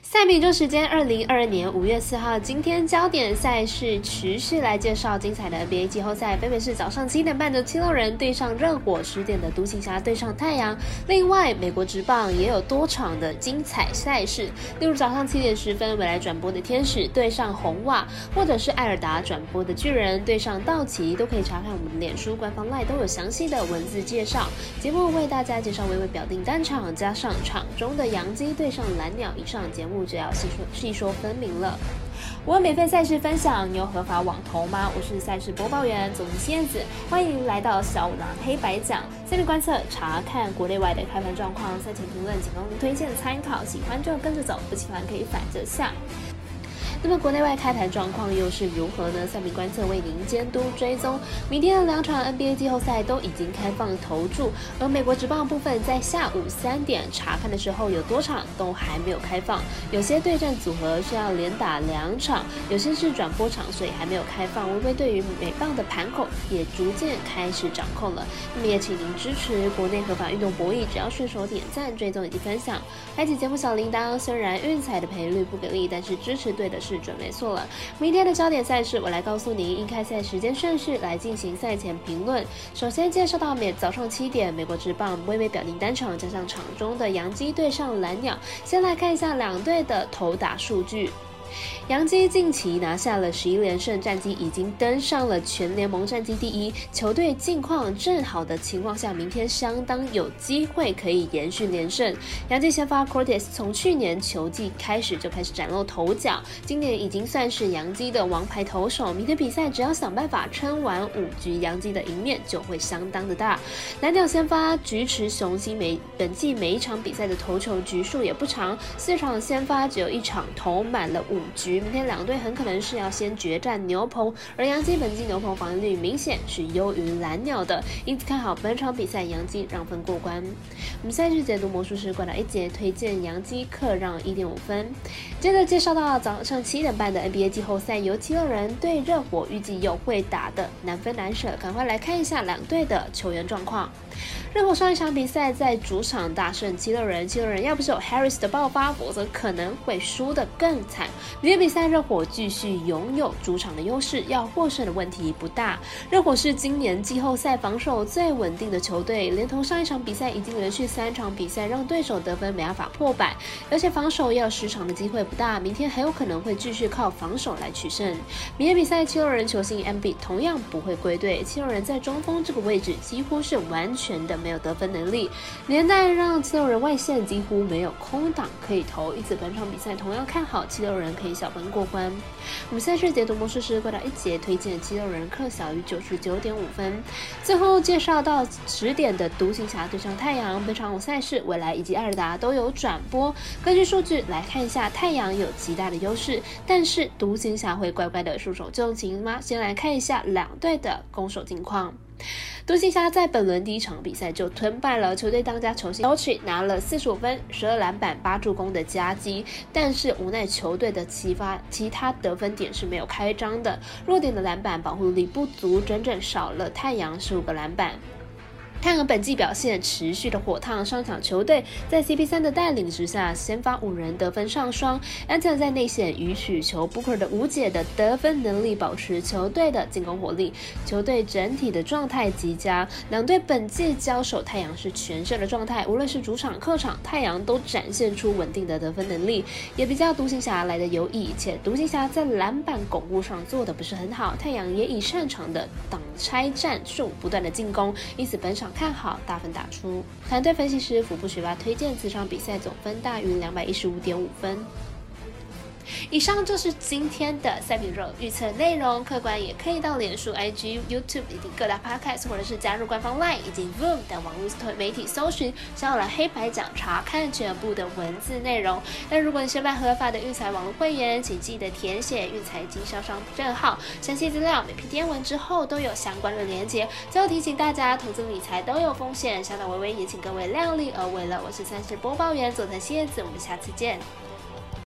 赛比周时间，二零二二年五月四号，今天焦点赛事持续来介绍精彩的 NBA 季后赛，分别是早上七点半的七六人对上热火，十点的独行侠对上太阳。另外，美国职棒也有多场的精彩赛事，例如早上七点十分未来转播的天使对上红袜，或者是艾尔达转播的巨人对上道奇，都可以查看我们的脸书官方 LINE 都有详细的文字介绍。节目为大家介绍微微表定单场，加上场中的洋基对上蓝鸟，以上节目。物就要细说细说分明了。我有免费赛事分享，你有合法网投吗？我是赛事播报员总经燕子，欢迎来到小五郎黑白讲。赛面观测，查看国内外的开盘状况，赛前评论仅供推荐参考，喜欢就跟着走，不喜欢可以反着下。那么国内外开盘状况又是如何呢？下面观测为您监督追踪。明天的两场 NBA 季后赛都已经开放投注，而美国职棒部分在下午三点查看的时候，有多场都还没有开放。有些对战组合需要连打两场，有些是转播场，所以还没有开放。微微对于美棒的盘口也逐渐开始掌控了。那么也请您支持国内合法运动博弈，只要顺手点赞、追踪以及分享，开启节目小铃铛。虽然运彩的赔率不给力，但是支持对的。是准没错了。明天的焦点赛事，我来告诉您应开赛时间顺序来进行赛前评论。首先介绍到美早上七点，美国职棒微微表定单场加上场中的洋基对上蓝鸟。先来看一下两队的投打数据。杨基近期拿下了十一连胜，战绩已经登上了全联盟战绩第一。球队近况正好的情况下，明天相当有机会可以延续连胜。杨基先发 Cortis 从去年球季开始就开始崭露头角，今年已经算是杨基的王牌投手。明天比赛只要想办法撑完五局，杨基的赢面就会相当的大。蓝鸟先发菊池雄心，每本季每一场比赛的投球局数也不长，四场先发只有一场投满了五局。明天两队很可能是要先决战牛棚，而杨基本季牛棚防御率明显是优于蓝鸟的，因此看好本场比赛杨基让分过关。我们赛事解读魔术师过来一节推荐杨基客让一点五分。接着介绍到早上七点半的 NBA 季后赛，由七六人对热火，预计有会打的难分难舍，赶快来看一下两队的球员状况。热火上一场比赛在主场大胜七六人，七六人要不是有 Harris 的爆发，否则可能会输得更惨。明天比赛热火继续拥有主场的优势，要获胜的问题不大。热火是今年季后赛防守最稳定的球队，连同上一场比赛已经连续三场比赛让对手得分没办法破百，而且防守要失常的机会不大。明天很有可能会继续靠防守来取胜。明天比赛七六人球星 MB 同样不会归队，七六人在中锋这个位置几乎是完全的。没有得分能力，连带让七六人外线几乎没有空档可以投，因此本场比赛同样看好七六人可以小分过关。我们赛事解读魔术师过到一节，推荐七六人客小于九十九点五分。最后介绍到十点的独行侠对上太阳，本场赛事未来以及艾尔达都有转播。根据数据来看一下，太阳有极大的优势，但是独行侠会乖乖的束手就擒吗？先来看一下两队的攻守近况。独行侠在本轮第一场比赛就吞败了球队当家球星 o c h i 拿了四十五分、十二篮板、八助攻的夹击，但是无奈球队的其发其他得分点是没有开张的，弱点的篮板保护力不足，整整少了太阳十五个篮板。太阳本季表现持续的火烫，上场球队在 CP3 的带领之下，先发五人得分上双。安特在内线与许球 Booker 的无解的得分能力，保持球队的进攻火力。球队整体的状态极佳，两队本季交手，太阳是全胜的状态。无论是主场、客场，太阳都展现出稳定的得分能力，也比较独行侠来的有益。且独行侠在篮板巩固上做的不是很好，太阳也以擅长的挡拆战术不断的进攻，因此本场。看好大分打出，团队分析师福布学霸推荐此场比赛总分大于两百一十五点五分。以上就是今天的赛品热预测内容，客观也可以到脸书、IG、YouTube 以及各大 Podcast，或者是加入官方 Line 以及 Voom 等网络媒体搜寻“小了黑白奖”，查看全部的文字内容。那如果你是办合法的育才网络会员，请记得填写育才经销商证号，详细资料每篇电文之后都有相关的连接。最后提醒大家，投资理财都有风险，小岛微微也请各位量力而为了。我是三十播报员佐藤蝎子，我们下次见。